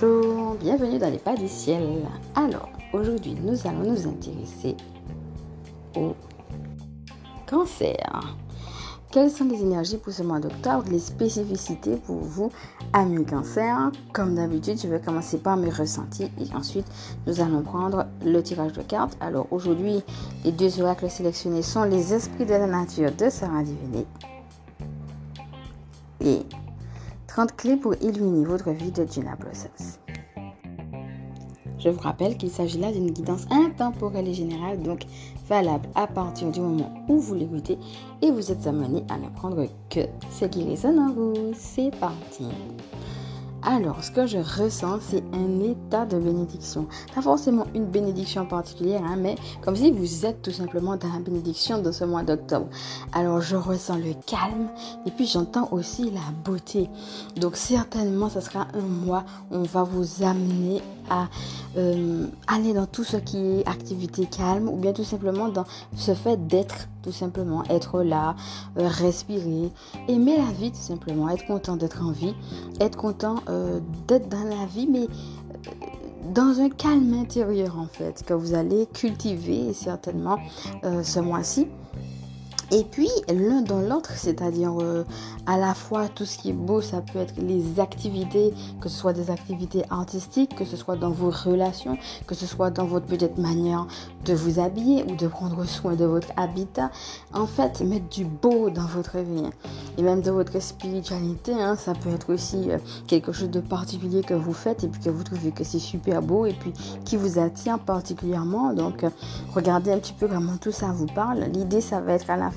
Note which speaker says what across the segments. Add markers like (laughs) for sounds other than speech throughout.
Speaker 1: Bonjour, bienvenue dans les pas du ciel. Alors, aujourd'hui, nous allons nous intéresser au cancer. Quelles sont les énergies pour ce mois d'octobre, les spécificités pour vous, amis cancer? Comme d'habitude, je vais commencer par mes ressentis et ensuite nous allons prendre le tirage de cartes. Alors aujourd'hui, les deux oracles sélectionnés sont les esprits de la nature de Sarah Diviné et 30 clés pour illuminer votre vie de Gina Blossoms. Je vous rappelle qu'il s'agit là d'une guidance intemporelle et générale, donc valable à partir du moment où vous l'écoutez et vous êtes amené à ne prendre que ce qui résonne en vous. C'est parti. Alors, ce que je ressens, c'est un état de bénédiction. Pas forcément une bénédiction particulière, hein, mais comme si vous êtes tout simplement dans la bénédiction de ce mois d'octobre. Alors, je ressens le calme et puis j'entends aussi la beauté. Donc, certainement, ce sera un mois où on va vous amener à euh, aller dans tout ce qui est activité calme ou bien tout simplement dans ce fait d'être tout simplement, être là, euh, respirer, aimer la vie tout simplement, être content d'être en vie, être content euh, d'être dans la vie, mais dans un calme intérieur en fait, que vous allez cultiver certainement ce mois-ci. Et puis l'un dans l'autre, c'est-à-dire euh, à la fois tout ce qui est beau, ça peut être les activités, que ce soit des activités artistiques, que ce soit dans vos relations, que ce soit dans votre peut-être manière de vous habiller ou de prendre soin de votre habitat. En fait, mettre du beau dans votre vie et même de votre spiritualité, hein, ça peut être aussi euh, quelque chose de particulier que vous faites et puis que vous trouvez que c'est super beau et puis qui vous attire particulièrement. Donc, euh, regardez un petit peu comment tout ça vous parle. L'idée, ça va être à la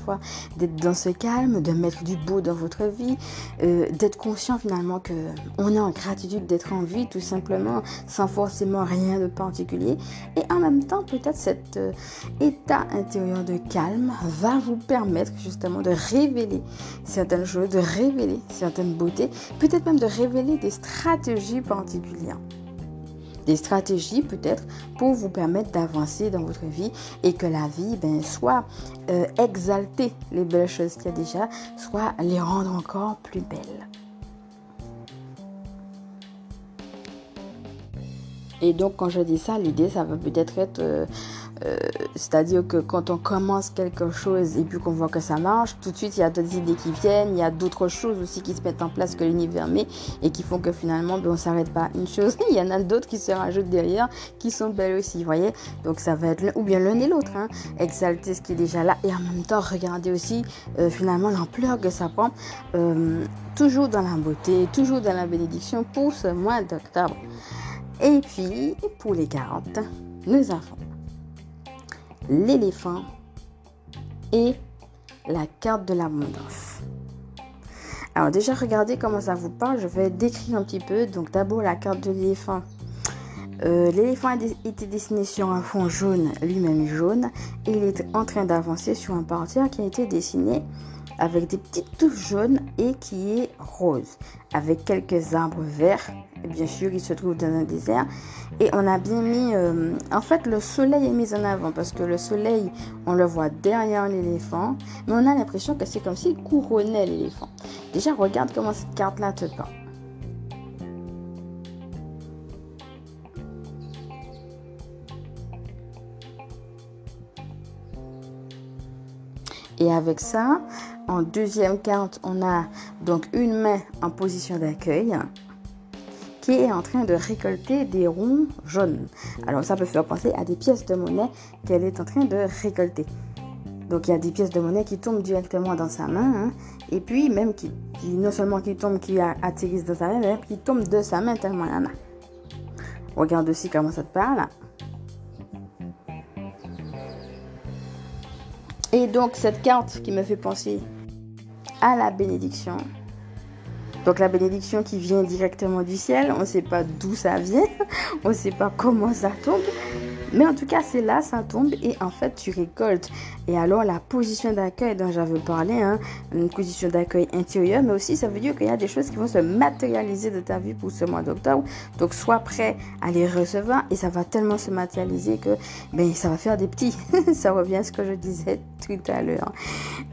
Speaker 1: d'être dans ce calme, de mettre du beau dans votre vie, euh, d'être conscient finalement que on est en gratitude d'être en vie tout simplement sans forcément rien de particulier. Et en même temps peut-être cet euh, état intérieur de calme va vous permettre justement de révéler certaines choses, de révéler certaines beautés, peut-être même de révéler des stratégies particulières des stratégies peut-être pour vous permettre d'avancer dans votre vie et que la vie ben, soit euh, exalter les belles choses qu'il y a déjà, soit les rendre encore plus belles. Et donc quand je dis ça, l'idée ça va peut-être être, euh, euh, c'est-à-dire que quand on commence quelque chose et puis qu'on voit que ça marche, tout de suite il y a d'autres idées qui viennent, il y a d'autres choses aussi qui se mettent en place que l'univers met et qui font que finalement ben, on s'arrête pas à une chose, (laughs) il y en a d'autres qui se rajoutent derrière qui sont belles aussi, vous voyez. Donc ça va être ou bien l'un et l'autre, hein. exalter ce qui est déjà là et en même temps regarder aussi euh, finalement l'ampleur que ça prend, toujours dans la beauté, toujours dans la bénédiction pour ce mois d'octobre. Et puis pour les 40, nous avons l'éléphant et la carte de l'abondance. Alors déjà, regardez comment ça vous parle. Je vais décrire un petit peu. Donc d'abord la carte de l'éléphant. Euh, l'éléphant a été dessiné sur un fond jaune, lui-même jaune, et il est en train d'avancer sur un portière qui a été dessiné avec des petites touches jaunes et qui est rose, avec quelques arbres verts. Et bien sûr, il se trouve dans un désert. Et on a bien mis... Euh, en fait, le soleil est mis en avant parce que le soleil, on le voit derrière l'éléphant. Mais on a l'impression que c'est comme s'il couronnait l'éléphant. Déjà, regarde comment cette carte-là te parle. Et avec ça, en deuxième carte, on a donc une main en position d'accueil qui est en train de récolter des ronds jaunes. Alors ça peut faire penser à des pièces de monnaie qu'elle est en train de récolter. Donc il y a des pièces de monnaie qui tombent directement dans sa main, hein. et puis même qui, non seulement qui tombent, qui atterrissent dans sa main, mais qui tombent de sa main tellement il y en a. Regarde aussi comment ça te parle. Et donc cette carte qui me fait penser à la bénédiction. Donc la bénédiction qui vient directement du ciel, on ne sait pas d'où ça vient, (laughs) on ne sait pas comment ça tombe, mais en tout cas c'est là, ça tombe. Et en fait tu récoltes Et alors la position d'accueil dont j'avais parlé, hein, une position d'accueil intérieure, mais aussi ça veut dire qu'il y a des choses qui vont se matérialiser de ta vie pour ce mois d'octobre. Donc sois prêt à les recevoir et ça va tellement se matérialiser que ben, ça va faire des petits. (laughs) ça revient à ce que je disais tout à l'heure.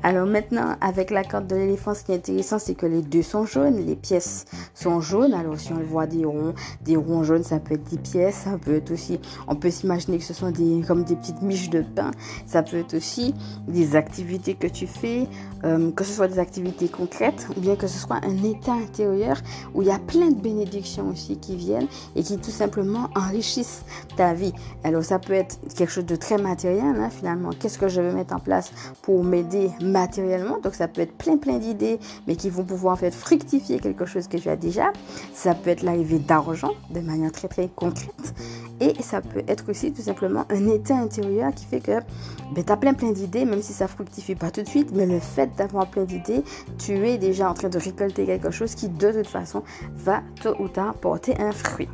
Speaker 1: Alors maintenant, avec la carte de l'éléphant, ce qui est intéressant, c'est que les deux sont jaunes, les pièces sont jaunes. Alors si on voit des ronds, des ronds jaunes, ça peut être des pièces, ça peut être aussi, on peut s'imaginer que ce sont des, comme des petites miches de pain. Ça peut être aussi des activités que tu fais, euh, que ce soit des activités concrètes ou bien que ce soit un état intérieur où il y a plein de bénédictions aussi qui viennent et qui tout simplement enrichissent ta vie. Alors ça peut être quelque chose de très matériel hein, finalement. Qu'est-ce que je vais mettre en place pour m'aider matériellement? Donc ça peut être plein plein d'idées mais qui vont pouvoir en fait fructifier quelque chose que tu as déjà. Ça peut être l'arrivée d'argent de manière très très concrète et ça peut être aussi tout simplement un état intérieur qui fait que ben, tu as plein plein d'idées, même si ça fructifie pas tout de suite, mais le fait d'avoir plein d'idées, tu es déjà en train de récolter quelque chose qui de toute façon va tôt ou tard porter un fruit.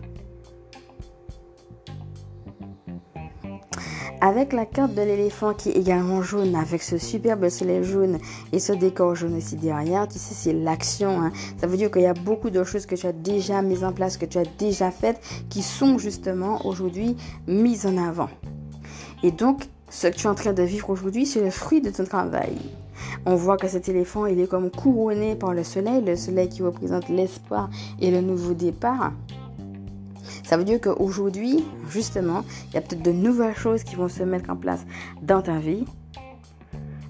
Speaker 1: Avec la carte de l'éléphant qui est également jaune, avec ce superbe soleil jaune et ce décor jaune aussi derrière, tu sais, c'est l'action. Hein. Ça veut dire qu'il y a beaucoup de choses que tu as déjà mises en place, que tu as déjà faites, qui sont justement aujourd'hui mises en avant. Et donc, ce que tu es en train de vivre aujourd'hui, c'est le fruit de ton travail. On voit que cet éléphant, il est comme couronné par le soleil, le soleil qui représente l'espoir et le nouveau départ. Ça veut dire qu'aujourd'hui, justement, il y a peut-être de nouvelles choses qui vont se mettre en place dans ta vie.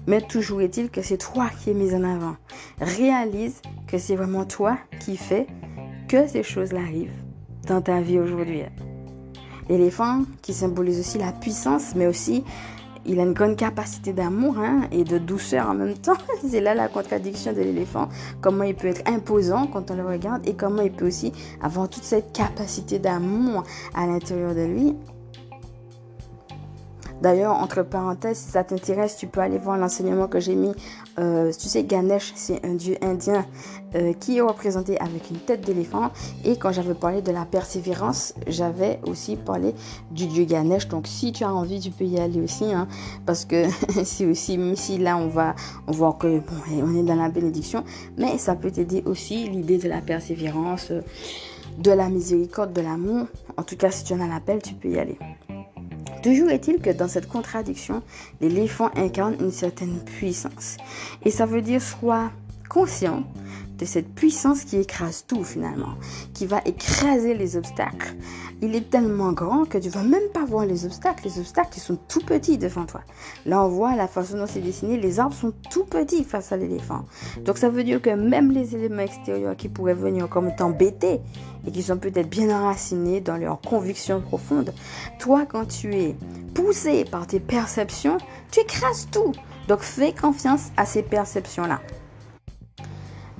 Speaker 1: Mais toujours est-il que c'est toi qui es mis en avant. Réalise que c'est vraiment toi qui fais que ces choses-là arrivent dans ta vie aujourd'hui. L'éléphant qui symbolise aussi la puissance, mais aussi il a une grande capacité d'amour hein, et de douceur en même temps. (laughs) C'est là la contradiction de l'éléphant. Comment il peut être imposant quand on le regarde et comment il peut aussi avoir toute cette capacité d'amour à l'intérieur de lui D'ailleurs, entre parenthèses, si ça t'intéresse, tu peux aller voir l'enseignement que j'ai mis. Euh, tu sais, Ganesh, c'est un dieu indien euh, qui est représenté avec une tête d'éléphant. Et quand j'avais parlé de la persévérance, j'avais aussi parlé du dieu Ganesh. Donc, si tu as envie, tu peux y aller aussi. Hein, parce que (laughs) c'est aussi, même si là, on va on voit que bon, on est dans la bénédiction, mais ça peut t'aider aussi l'idée de la persévérance, de la miséricorde, de l'amour. En tout cas, si tu en as l'appel, tu peux y aller. Toujours est-il que dans cette contradiction, l'éléphant incarne une certaine puissance. Et ça veut dire soit conscient de cette puissance qui écrase tout finalement, qui va écraser les obstacles. Il est tellement grand que tu vas même pas voir les obstacles. Les obstacles, ils sont tout petits devant toi. Là, on voit la façon dont c'est dessiné, les arbres sont tout petits face à l'éléphant. Donc ça veut dire que même les éléments extérieurs qui pourraient venir comme t'embêter, et qui sont peut-être bien enracinés dans leurs convictions profondes. Toi, quand tu es poussé par tes perceptions, tu écrases tout. Donc fais confiance à ces perceptions-là.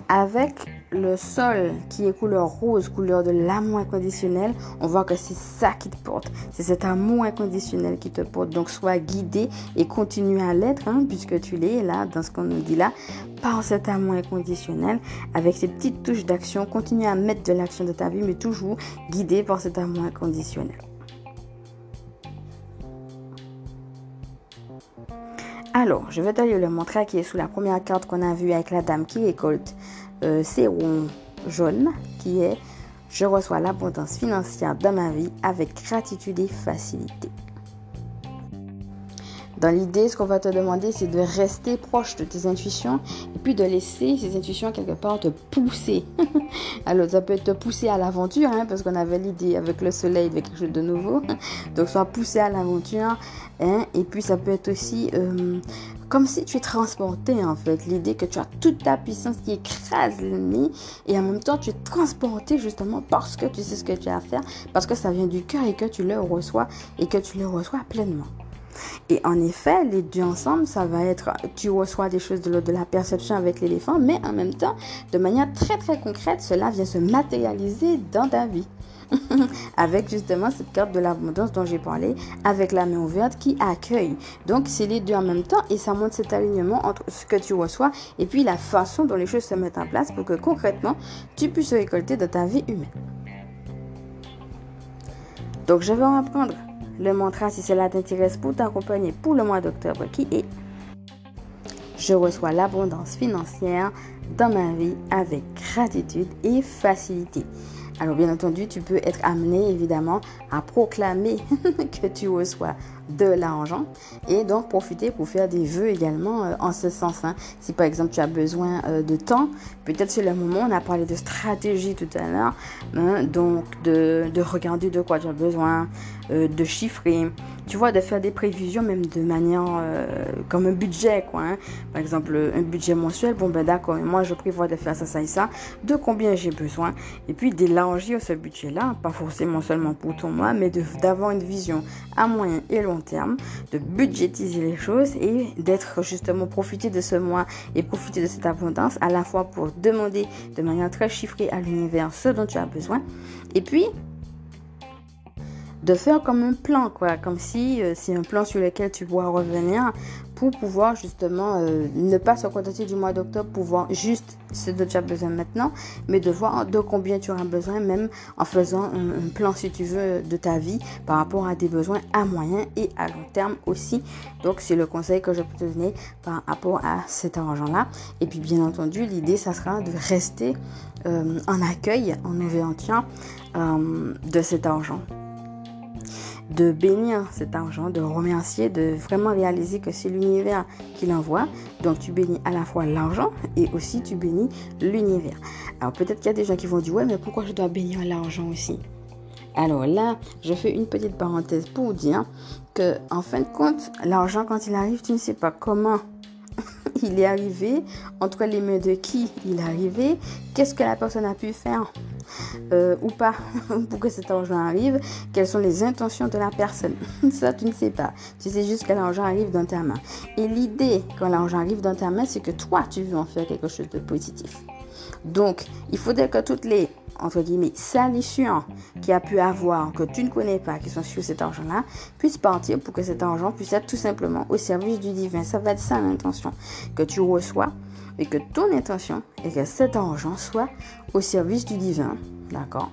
Speaker 1: Avec le sol qui est couleur rose, couleur de l'amour inconditionnel, on voit que c'est ça qui te porte. C'est cet amour inconditionnel qui te porte. Donc sois guidé et continue à l'être, hein, puisque tu l'es là, dans ce qu'on nous dit là, par cet amour inconditionnel, avec ces petites touches d'action. Continue à mettre de l'action de ta vie, mais toujours guidé par cet amour inconditionnel. Alors, je vais te le montrer qui est sous la première carte qu'on a vue avec la dame qui récolte euh, c'est rond jaune qui est Je reçois l'abondance financière dans ma vie avec gratitude et facilité. Dans l'idée, ce qu'on va te demander, c'est de rester proche de tes intuitions et puis de laisser ces intuitions quelque part te pousser. (laughs) Alors, ça peut te pousser à l'aventure, hein, parce qu'on avait l'idée avec le soleil de quelque chose de nouveau. (laughs) Donc, soit pousser à l'aventure. Hein, et puis, ça peut être aussi euh, comme si tu es transporté, en fait. L'idée que tu as toute ta puissance qui écrase l'ennemi et en même temps, tu es transporté justement parce que tu sais ce que tu as à faire, parce que ça vient du cœur et que tu le reçois et que tu le reçois pleinement. Et en effet, les deux ensemble, ça va être, tu reçois des choses de l'ordre de la perception avec l'éléphant, mais en même temps, de manière très très concrète, cela vient se matérialiser dans ta vie. (laughs) avec justement cette carte de l'abondance dont j'ai parlé, avec la main ouverte qui accueille. Donc c'est les deux en même temps et ça montre cet alignement entre ce que tu reçois et puis la façon dont les choses se mettent en place pour que concrètement tu puisses récolter de ta vie humaine. Donc je vais reprendre le mantra si cela t'intéresse pour t'accompagner pour le mois d'octobre qui est Je reçois l'abondance financière dans ma vie avec gratitude et facilité. Alors bien entendu, tu peux être amené évidemment à proclamer (laughs) que tu reçois de l'argent et donc profiter pour faire des vœux également euh, en ce sens. Hein. Si par exemple tu as besoin euh, de temps, peut-être c'est le moment, on a parlé de stratégie tout à l'heure, hein, donc de, de, regarder de quoi tu as besoin, euh, de chiffrer, tu vois, de faire des prévisions même de manière comme un budget quoi. Hein. Par exemple un budget mensuel, bon ben d'accord, moi je prévois de faire ça, ça et ça, de combien j'ai besoin et puis d'élargir ce budget-là, pas forcément seulement pour ton mois, mais d'avoir une vision à moyen et long de budgétiser les choses et d'être justement profiter de ce mois et profiter de cette abondance à la fois pour demander de manière très chiffrée à l'univers ce dont tu as besoin et puis de faire comme un plan, quoi, comme si euh, c'est un plan sur lequel tu pourras revenir pour pouvoir justement euh, ne pas se contenter du mois d'octobre, pouvoir juste ce dont tu as besoin maintenant, mais de voir de combien tu auras besoin, même en faisant un, plan, si tu veux, de ta vie par rapport à des besoins à moyen et à long terme aussi. Donc, c'est le conseil que je peux te donner par rapport à cet argent-là. Et puis, bien entendu, l'idée, ça sera de rester euh, en accueil, en événement euh, de cet argent de bénir cet argent, de remercier, de vraiment réaliser que c'est l'univers qui l'envoie. Donc tu bénis à la fois l'argent et aussi tu bénis l'univers. Alors peut-être qu'il y a des gens qui vont dire ouais mais pourquoi je dois bénir l'argent aussi? Alors là, je fais une petite parenthèse pour dire que en fin de compte, l'argent quand il arrive, tu ne sais pas comment il est arrivé, entre les mains de qui il est arrivé, qu'est-ce que la personne a pu faire euh, ou pas (laughs) pour que cet argent arrive, quelles sont les intentions de la personne. (laughs) Ça, tu ne sais pas. Tu sais juste que l'argent arrive dans ta main. Et l'idée, quand l'argent arrive dans ta main, c'est que toi, tu veux en faire quelque chose de positif. Donc, il faudrait que toutes les entre guillemets, salissures qui a pu avoir, que tu ne connais pas, qui sont sur cet argent-là, puissent partir pour que cet argent puisse être tout simplement au service du divin. Ça va être ça l'intention que tu reçois et que ton intention est que cet argent soit au service du divin. D'accord?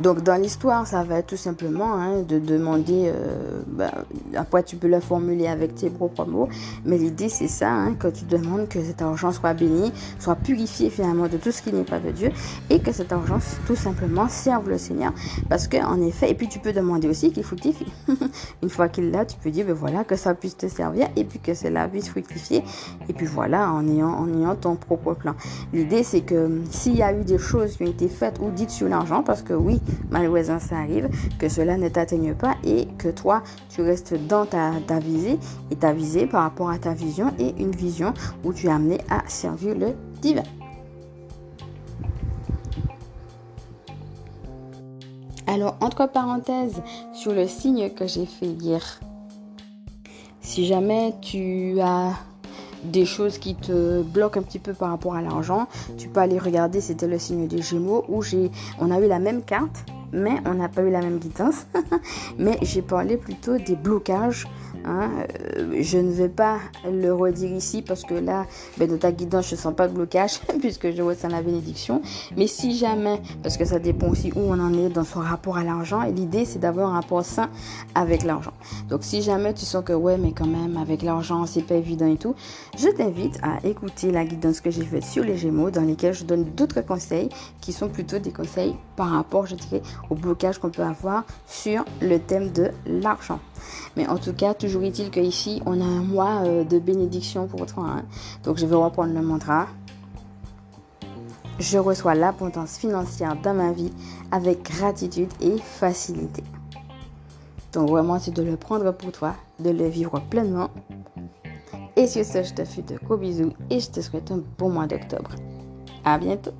Speaker 1: Donc dans l'histoire, ça va être tout simplement hein, de demander, euh, ben, après tu peux le formuler avec tes propres mots, mais l'idée c'est ça, hein, que tu demandes que cet argent soit béni, soit purifié finalement de tout ce qui n'est pas de Dieu, et que cet argent tout simplement serve le Seigneur. Parce que en effet, et puis tu peux demander aussi qu'il fructifie. (laughs) Une fois qu'il l'a, tu peux dire, ben voilà, que ça puisse te servir, et puis que cela puisse fructifier, et puis voilà, en ayant, en ayant ton propre plan. L'idée c'est que s'il y a eu des choses qui ont été faites ou dites sur l'argent, parce que oui, malheureusement ça arrive, que cela ne t'atteigne pas et que toi, tu restes dans ta, visée et ta visée par rapport à ta vision et une vision où tu es amené à servir le divin. Alors, entre parenthèses, sur le signe que j'ai fait hier, si jamais tu as des choses qui te bloquent un petit peu par rapport à l'argent, tu peux aller regarder, c'était le signe des Gémeaux où j'ai on a eu la même carte mais on n'a pas eu la même guidance. (laughs) mais j'ai parlé plutôt des blocages Hein, euh, je ne vais pas le redire ici parce que là, ben, de ta guidance, je ne sens pas de blocage (laughs) puisque je ressens la bénédiction. Mais si jamais, parce que ça dépend aussi où on en est dans son rapport à l'argent, et l'idée c'est d'avoir un rapport sain avec l'argent. Donc si jamais tu sens que ouais, mais quand même avec l'argent c'est pas évident et tout, je t'invite à écouter la guidance que j'ai faite sur les Gémeaux dans lesquels je donne d'autres conseils qui sont plutôt des conseils par rapport, je dirais, au blocage qu'on peut avoir sur le thème de l'argent. Mais en tout cas, toujours est-il qu'ici, on a un mois euh, de bénédiction pour toi. Donc, je vais reprendre le mantra. Je reçois l'abondance financière dans ma vie avec gratitude et facilité. Donc, vraiment, c'est de le prendre pour toi, de le vivre pleinement. Et sur ce, je te fais de gros bisous et je te souhaite un bon mois d'octobre. À bientôt.